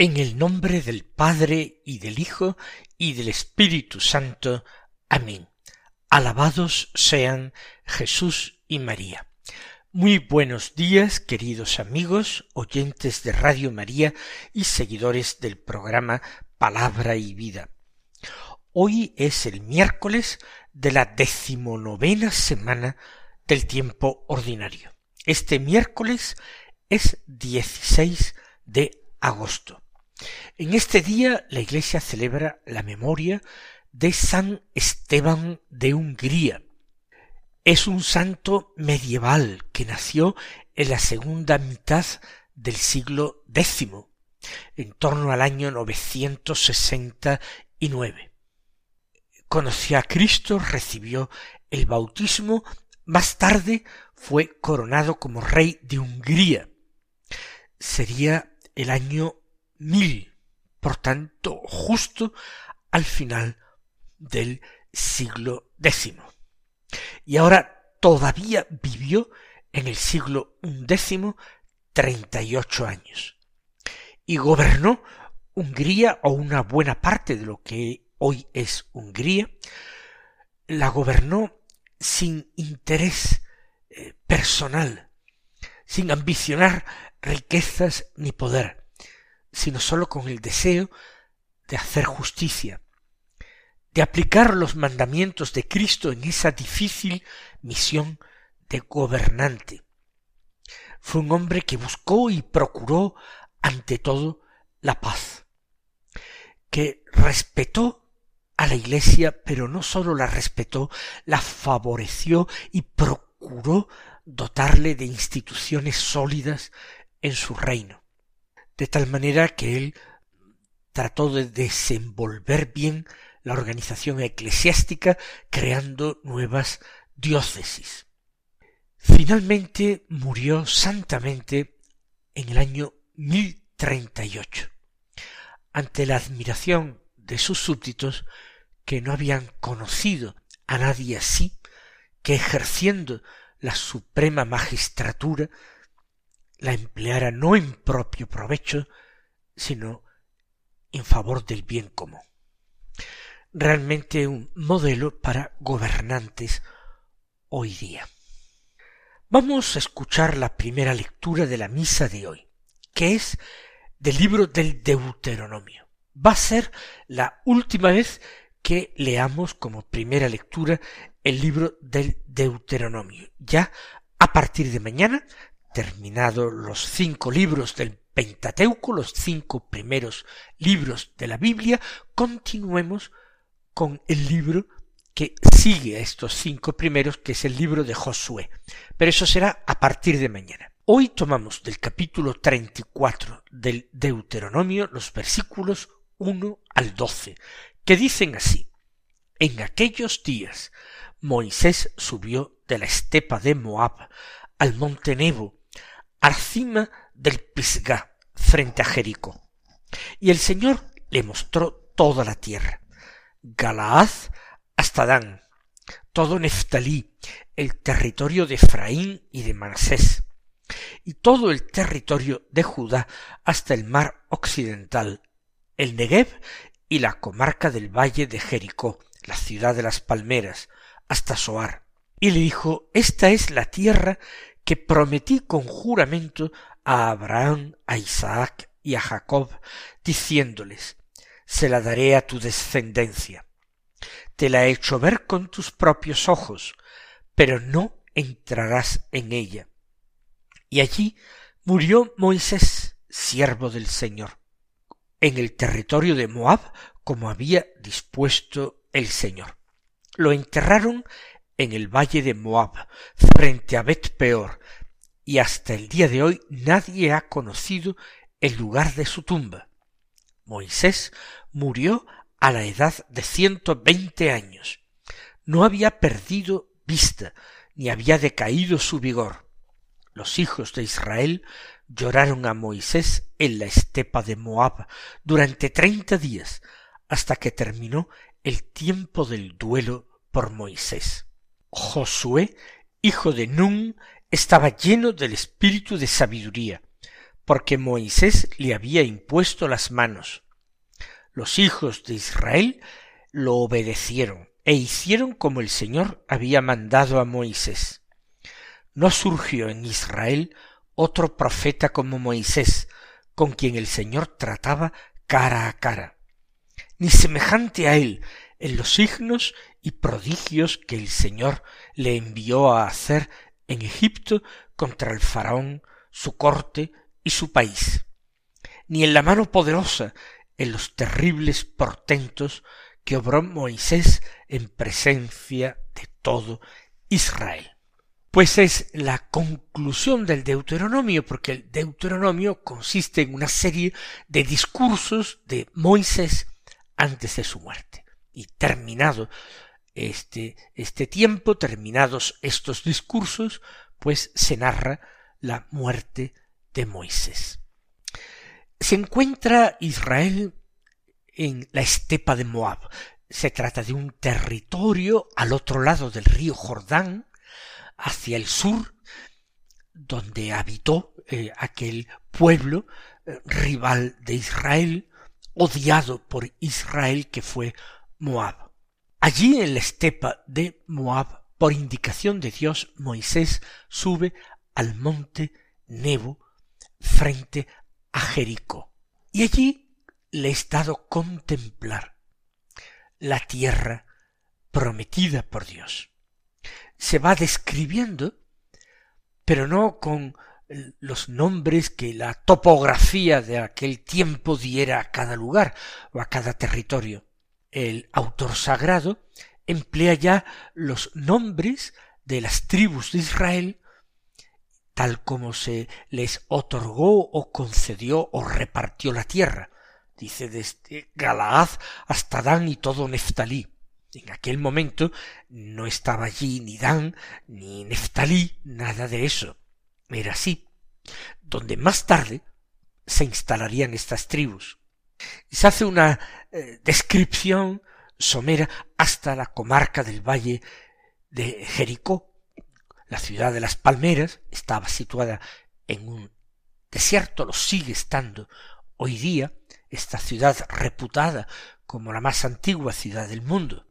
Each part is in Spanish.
En el nombre del Padre y del Hijo y del Espíritu Santo. Amén. Alabados sean Jesús y María. Muy buenos días, queridos amigos, oyentes de Radio María y seguidores del programa Palabra y Vida. Hoy es el miércoles de la decimonovena semana del tiempo ordinario. Este miércoles es 16 de agosto. En este día la Iglesia celebra la memoria de San Esteban de Hungría. Es un santo medieval que nació en la segunda mitad del siglo X, en torno al año 969. Conoció a Cristo, recibió el bautismo, más tarde fue coronado como rey de Hungría. Sería el año mil, por tanto, justo al final del siglo X. Y ahora todavía vivió en el siglo y ocho años. Y gobernó Hungría o una buena parte de lo que hoy es Hungría, la gobernó sin interés eh, personal, sin ambicionar riquezas ni poder, sino sólo con el deseo de hacer justicia, de aplicar los mandamientos de Cristo en esa difícil misión de gobernante. Fue un hombre que buscó y procuró ante todo la paz, que respetó a la Iglesia, pero no sólo la respetó, la favoreció y procuró dotarle de instituciones sólidas en su reino de tal manera que él trató de desenvolver bien la organización eclesiástica creando nuevas diócesis. Finalmente murió santamente en el año 1038, ante la admiración de sus súbditos que no habían conocido a nadie así, que ejerciendo la suprema magistratura la empleara no en propio provecho, sino en favor del bien común. Realmente un modelo para gobernantes hoy día. Vamos a escuchar la primera lectura de la misa de hoy, que es del libro del Deuteronomio. Va a ser la última vez que leamos como primera lectura el libro del Deuteronomio. Ya a partir de mañana terminado los cinco libros del Pentateuco, los cinco primeros libros de la Biblia, continuemos con el libro que sigue a estos cinco primeros, que es el libro de Josué. Pero eso será a partir de mañana. Hoy tomamos del capítulo 34 del Deuteronomio los versículos 1 al 12, que dicen así. En aquellos días Moisés subió de la estepa de Moab al monte Nebo del Pisgah, frente a Jericó. Y el Señor le mostró toda la tierra, Galaad hasta Dan, todo Neftalí, el territorio de Efraín y de Manasés, y todo el territorio de Judá hasta el mar occidental, el Negev y la comarca del valle de Jericó, la ciudad de las palmeras, hasta Soar. Y le dijo, esta es la tierra que prometí con juramento a Abraham, a Isaac y a Jacob, diciéndoles, se la daré a tu descendencia. Te la he hecho ver con tus propios ojos, pero no entrarás en ella. Y allí murió Moisés, siervo del Señor, en el territorio de Moab, como había dispuesto el Señor. Lo enterraron en el valle de Moab, frente a Bet Peor, y hasta el día de hoy nadie ha conocido el lugar de su tumba. Moisés murió a la edad de ciento veinte años. No había perdido vista, ni había decaído su vigor. Los hijos de Israel lloraron a Moisés en la estepa de Moab durante treinta días, hasta que terminó el tiempo del duelo por Moisés. Josué, hijo de Nun, estaba lleno del espíritu de sabiduría, porque Moisés le había impuesto las manos. Los hijos de Israel lo obedecieron e hicieron como el Señor había mandado a Moisés. No surgió en Israel otro profeta como Moisés, con quien el Señor trataba cara a cara, ni semejante a él en los signos y prodigios que el Señor le envió a hacer en Egipto contra el faraón, su corte y su país, ni en la mano poderosa en los terribles portentos que obró Moisés en presencia de todo Israel pues es la conclusión del Deuteronomio, porque el Deuteronomio consiste en una serie de discursos de Moisés antes de su muerte. Y terminado este, este tiempo, terminados estos discursos, pues se narra la muerte de Moisés. Se encuentra Israel en la estepa de Moab. Se trata de un territorio al otro lado del río Jordán, hacia el sur, donde habitó eh, aquel pueblo eh, rival de Israel, odiado por Israel que fue Moab. Allí en la estepa de Moab, por indicación de Dios, Moisés sube al monte Nebo frente a Jericó. Y allí le es dado contemplar la tierra prometida por Dios se va describiendo, pero no con los nombres que la topografía de aquel tiempo diera a cada lugar o a cada territorio. El autor sagrado emplea ya los nombres de las tribus de Israel tal como se les otorgó o concedió o repartió la tierra. Dice desde Galaad hasta Dan y todo Neftalí. En aquel momento no estaba allí ni Dan, ni Neftalí, nada de eso. Era así, donde más tarde se instalarían estas tribus. Se hace una eh, descripción somera hasta la comarca del valle de Jericó. La ciudad de las palmeras estaba situada en un desierto, lo sigue estando hoy día, esta ciudad reputada como la más antigua ciudad del mundo.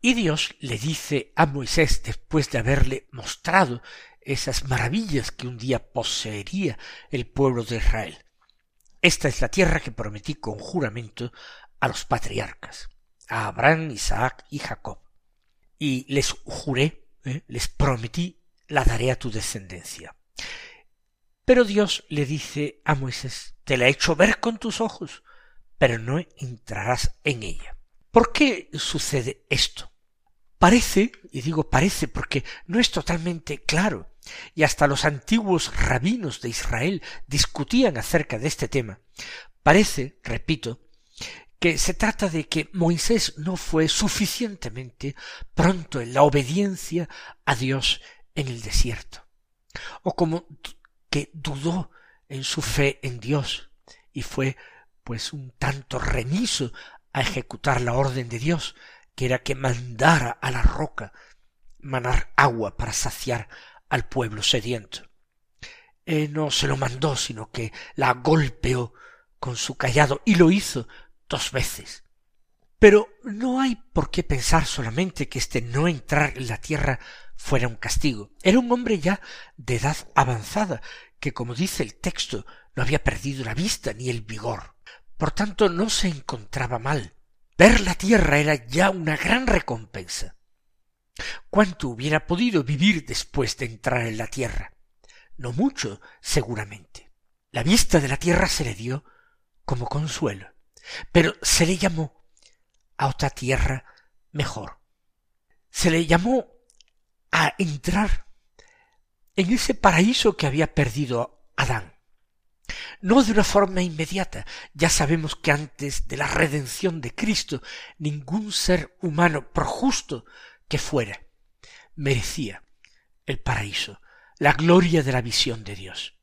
Y Dios le dice a Moisés, después de haberle mostrado esas maravillas que un día poseería el pueblo de Israel, esta es la tierra que prometí con juramento a los patriarcas, a Abraham, Isaac y Jacob. Y les juré, ¿eh? les prometí, la daré a tu descendencia. Pero Dios le dice a Moisés, te la he hecho ver con tus ojos, pero no entrarás en ella. ¿Por qué sucede esto? Parece, y digo parece porque no es totalmente claro, y hasta los antiguos rabinos de Israel discutían acerca de este tema, parece, repito, que se trata de que Moisés no fue suficientemente pronto en la obediencia a Dios en el desierto, o como que dudó en su fe en Dios y fue pues un tanto remiso a ejecutar la orden de Dios, que era que mandara a la roca manar agua para saciar al pueblo sediento. Eh, no se lo mandó, sino que la golpeó con su callado y lo hizo dos veces. Pero no hay por qué pensar solamente que este no entrar en la tierra fuera un castigo. Era un hombre ya de edad avanzada, que como dice el texto, no había perdido la vista ni el vigor. Por tanto, no se encontraba mal. Ver la tierra era ya una gran recompensa. ¿Cuánto hubiera podido vivir después de entrar en la tierra? No mucho, seguramente. La vista de la tierra se le dio como consuelo, pero se le llamó a otra tierra mejor. Se le llamó a entrar en ese paraíso que había perdido Adán. No de una forma inmediata. Ya sabemos que antes de la redención de Cristo ningún ser humano, por justo que fuera, merecía el paraíso, la gloria de la visión de Dios.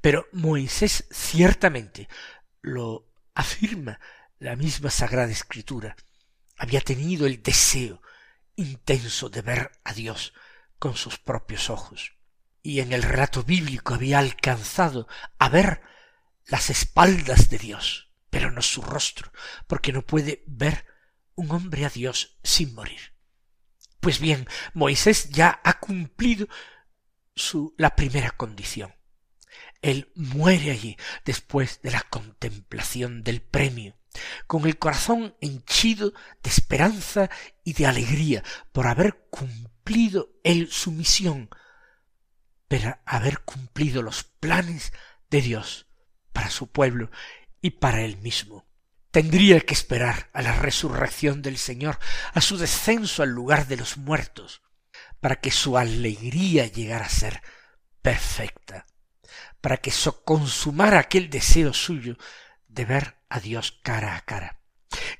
Pero Moisés ciertamente lo afirma la misma Sagrada Escritura. Había tenido el deseo intenso de ver a Dios con sus propios ojos. Y en el relato bíblico había alcanzado a ver las espaldas de Dios, pero no su rostro, porque no puede ver un hombre a Dios sin morir. Pues bien, Moisés ya ha cumplido su la primera condición. Él muere allí después de la contemplación del premio, con el corazón henchido de esperanza y de alegría por haber cumplido él su misión, pero haber cumplido los planes de Dios para su pueblo y para él mismo. Tendría que esperar a la resurrección del Señor, a su descenso al lugar de los muertos, para que su alegría llegara a ser perfecta, para que se consumara aquel deseo suyo de ver a Dios cara a cara.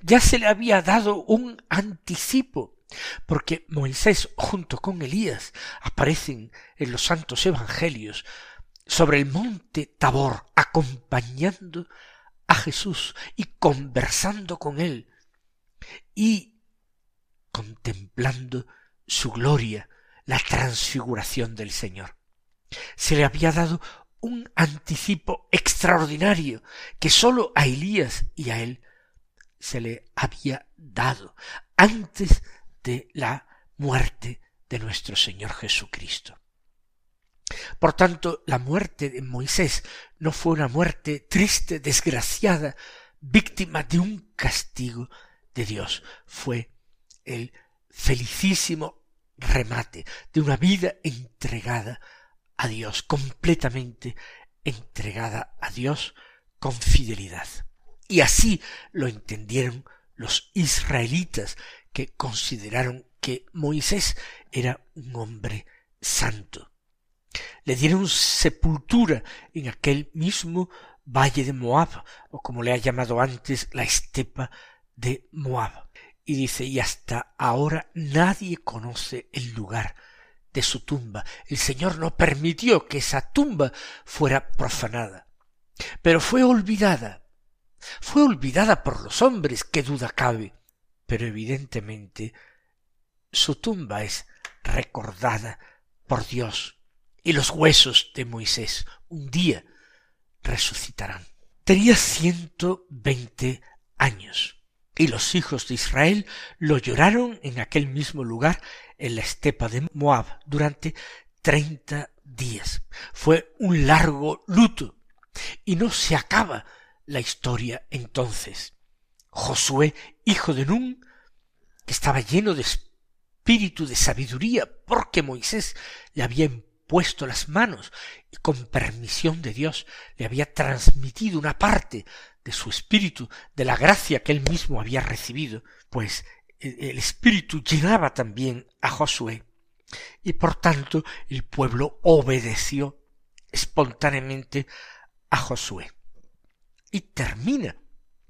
Ya se le había dado un anticipo, porque Moisés junto con Elías aparecen en los santos evangelios sobre el monte Tabor, acompañando a Jesús y conversando con él y contemplando su gloria, la transfiguración del Señor. Se le había dado un anticipo extraordinario que sólo a Elías y a él se le había dado antes de la muerte de nuestro Señor Jesucristo. Por tanto, la muerte de Moisés no fue una muerte triste, desgraciada, víctima de un castigo de Dios, fue el felicísimo remate de una vida entregada a Dios, completamente entregada a Dios con fidelidad. Y así lo entendieron los israelitas que consideraron que Moisés era un hombre santo le dieron sepultura en aquel mismo valle de Moab, o como le ha llamado antes la estepa de Moab. Y dice, y hasta ahora nadie conoce el lugar de su tumba. El Señor no permitió que esa tumba fuera profanada, pero fue olvidada. Fue olvidada por los hombres, qué duda cabe, pero evidentemente su tumba es recordada por Dios y los huesos de Moisés un día resucitarán. Tenía ciento veinte años y los hijos de Israel lo lloraron en aquel mismo lugar en la estepa de Moab durante treinta días. Fue un largo luto y no se acaba la historia entonces. Josué, hijo de Nun, que estaba lleno de espíritu de sabiduría porque Moisés le había puesto las manos y con permisión de Dios le había transmitido una parte de su espíritu, de la gracia que él mismo había recibido, pues el espíritu llenaba también a Josué y por tanto el pueblo obedeció espontáneamente a Josué. Y termina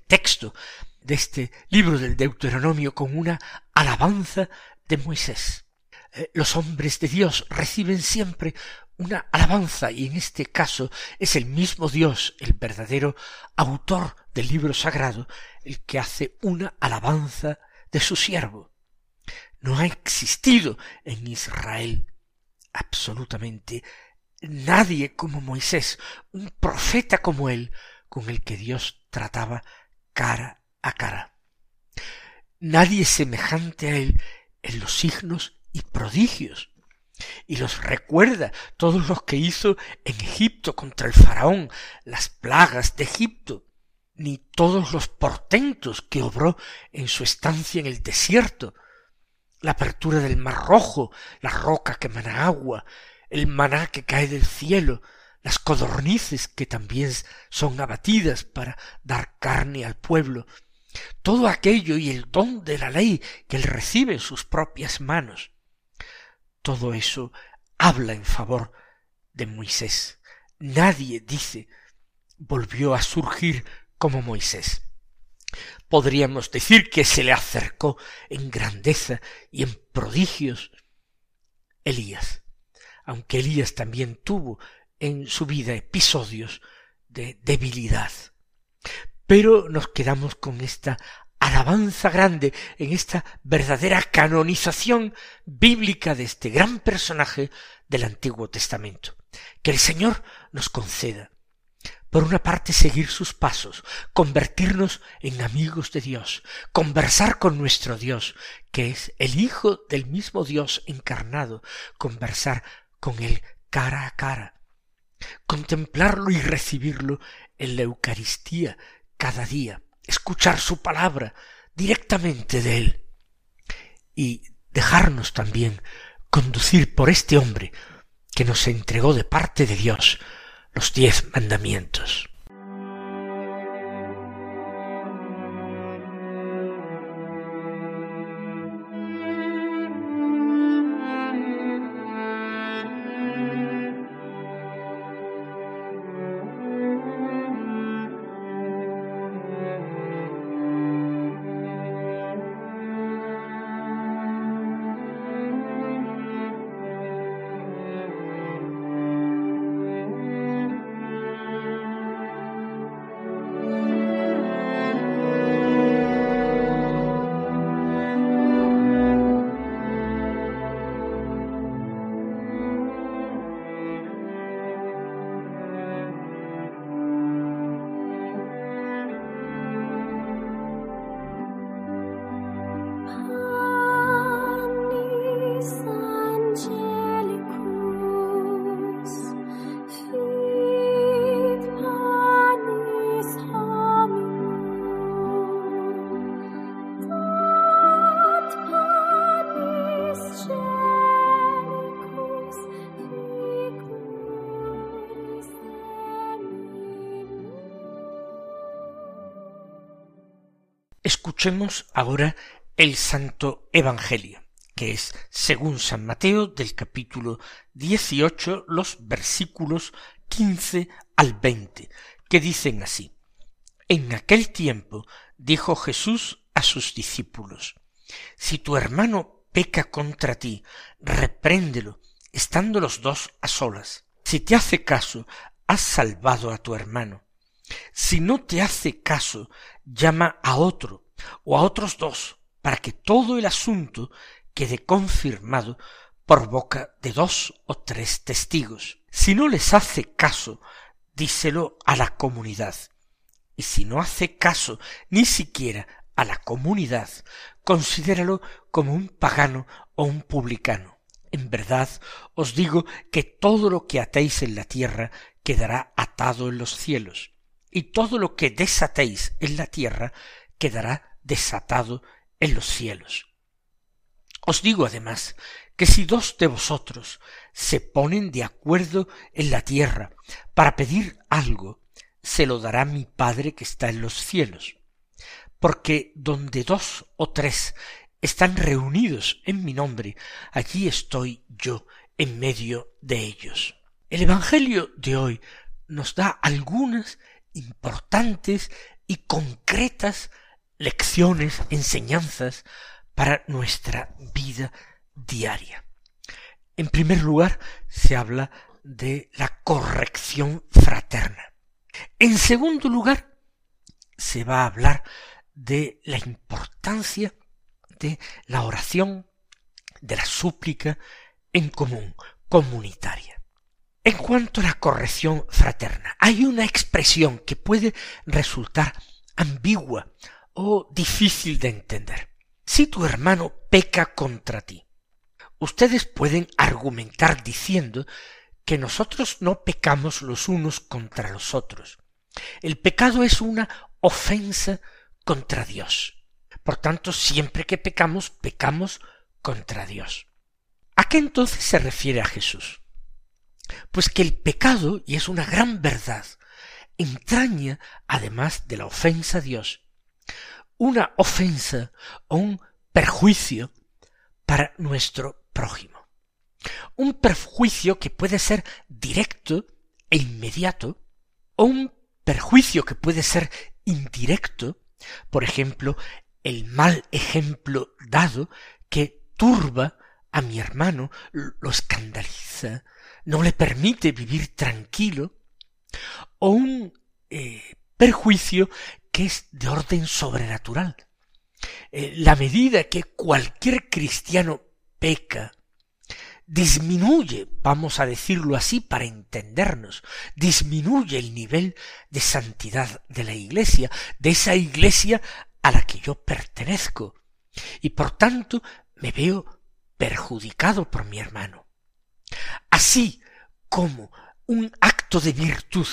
texto de este libro del Deuteronomio con una alabanza de Moisés. Eh, los hombres de Dios reciben siempre una alabanza y en este caso es el mismo Dios, el verdadero autor del libro sagrado, el que hace una alabanza de su siervo. No ha existido en Israel absolutamente nadie como Moisés, un profeta como él, con el que Dios trataba cara a cara. Nadie semejante a él en los signos y prodigios. Y los recuerda todos los que hizo en Egipto contra el faraón, las plagas de Egipto, ni todos los portentos que obró en su estancia en el desierto, la apertura del mar rojo, la roca que mana agua, el maná que cae del cielo, las codornices que también son abatidas para dar carne al pueblo, todo aquello y el don de la ley que él recibe en sus propias manos, todo eso habla en favor de Moisés. Nadie dice volvió a surgir como Moisés. Podríamos decir que se le acercó en grandeza y en prodigios Elías, aunque Elías también tuvo en su vida episodios de debilidad. Pero nos quedamos con esta alabanza grande, en esta verdadera canonización bíblica de este gran personaje del Antiguo Testamento. Que el Señor nos conceda, por una parte, seguir sus pasos, convertirnos en amigos de Dios, conversar con nuestro Dios, que es el Hijo del mismo Dios encarnado, conversar con Él cara a cara, contemplarlo y recibirlo en la Eucaristía cada día, escuchar su palabra directamente de Él y dejarnos también conducir por este hombre que nos entregó de parte de Dios los diez mandamientos. Escuchemos ahora el Santo Evangelio, que es, según San Mateo, del capítulo dieciocho, los versículos quince al veinte, que dicen así. En aquel tiempo dijo Jesús a sus discípulos, Si tu hermano peca contra ti, repréndelo, estando los dos a solas. Si te hace caso, has salvado a tu hermano. Si no te hace caso, llama a otro o a otros dos, para que todo el asunto quede confirmado por boca de dos o tres testigos. Si no les hace caso, díselo a la comunidad. Y si no hace caso ni siquiera a la comunidad, considéralo como un pagano o un publicano. En verdad os digo que todo lo que atéis en la tierra quedará atado en los cielos, y todo lo que desatéis en la tierra quedará desatado en los cielos. Os digo además que si dos de vosotros se ponen de acuerdo en la tierra para pedir algo, se lo dará mi Padre que está en los cielos. Porque donde dos o tres están reunidos en mi nombre, allí estoy yo en medio de ellos. El Evangelio de hoy nos da algunas importantes y concretas lecciones, enseñanzas para nuestra vida diaria. En primer lugar, se habla de la corrección fraterna. En segundo lugar, se va a hablar de la importancia de la oración, de la súplica en común, comunitaria. En cuanto a la corrección fraterna, hay una expresión que puede resultar ambigua o difícil de entender. Si tu hermano peca contra ti, ustedes pueden argumentar diciendo que nosotros no pecamos los unos contra los otros. El pecado es una ofensa contra Dios. Por tanto, siempre que pecamos, pecamos contra Dios. ¿A qué entonces se refiere a Jesús? Pues que el pecado, y es una gran verdad, entraña, además de la ofensa a Dios, una ofensa o un perjuicio para nuestro prójimo. Un perjuicio que puede ser directo e inmediato, o un perjuicio que puede ser indirecto, por ejemplo, el mal ejemplo dado que turba a mi hermano, lo escandaliza, no le permite vivir tranquilo, o un eh, perjuicio que es de orden sobrenatural. Eh, la medida que cualquier cristiano peca, disminuye, vamos a decirlo así para entendernos, disminuye el nivel de santidad de la Iglesia, de esa Iglesia a la que yo pertenezco, y por tanto me veo perjudicado por mi hermano. Así como un acto de virtud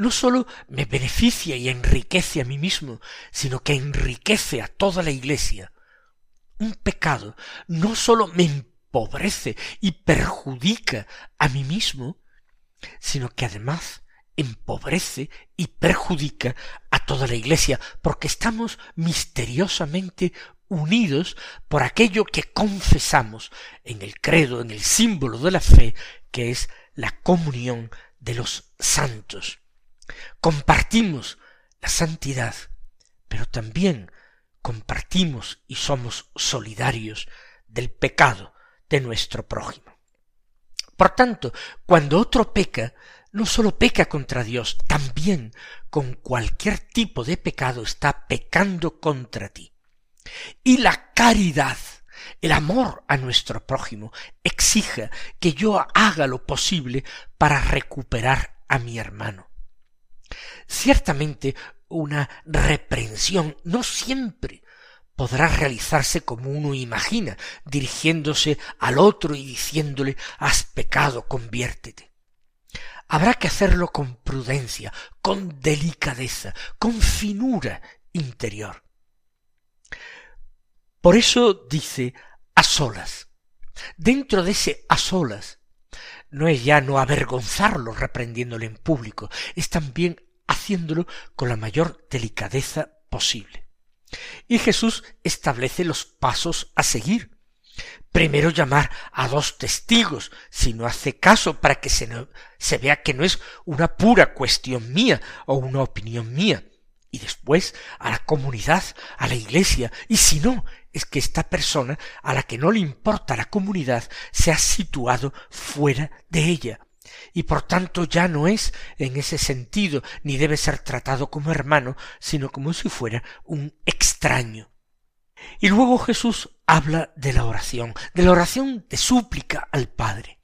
no sólo me beneficia y enriquece a mí mismo, sino que enriquece a toda la Iglesia. Un pecado no sólo me empobrece y perjudica a mí mismo, sino que además empobrece y perjudica a toda la Iglesia, porque estamos misteriosamente unidos por aquello que confesamos en el credo, en el símbolo de la fe, que es la comunión de los santos. Compartimos la santidad, pero también compartimos y somos solidarios del pecado de nuestro prójimo. Por tanto, cuando otro peca, no sólo peca contra Dios, también con cualquier tipo de pecado está pecando contra ti. Y la caridad, el amor a nuestro prójimo, exija que yo haga lo posible para recuperar a mi hermano. Ciertamente una reprensión no siempre podrá realizarse como uno imagina, dirigiéndose al otro y diciéndole has pecado, conviértete. Habrá que hacerlo con prudencia, con delicadeza, con finura interior. Por eso dice a solas. Dentro de ese a solas no es ya no avergonzarlo reprendiéndole en público, es también haciéndolo con la mayor delicadeza posible. Y Jesús establece los pasos a seguir. Primero llamar a dos testigos, si no hace caso, para que se, se vea que no es una pura cuestión mía o una opinión mía. Y después a la comunidad, a la iglesia, y si no, es que esta persona, a la que no le importa la comunidad, se ha situado fuera de ella, y por tanto ya no es en ese sentido ni debe ser tratado como hermano, sino como si fuera un extraño. Y luego Jesús habla de la oración, de la oración de súplica al Padre,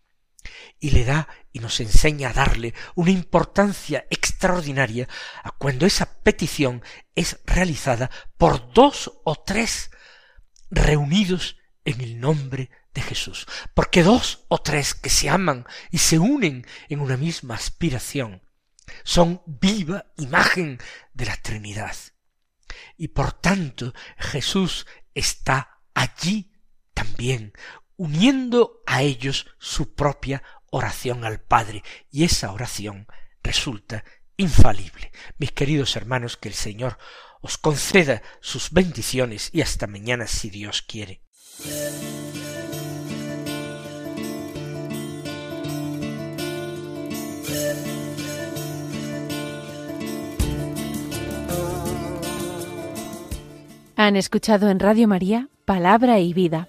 y le da y nos enseña a darle una importancia extraordinaria a cuando esa petición es realizada por dos o tres reunidos en el nombre de Jesús, porque dos o tres que se aman y se unen en una misma aspiración son viva imagen de la Trinidad. Y por tanto Jesús está allí también, uniendo a ellos su propia oración al Padre, y esa oración resulta infalible. Mis queridos hermanos, que el Señor os conceda sus bendiciones y hasta mañana si Dios quiere. Han escuchado en Radio María Palabra y Vida,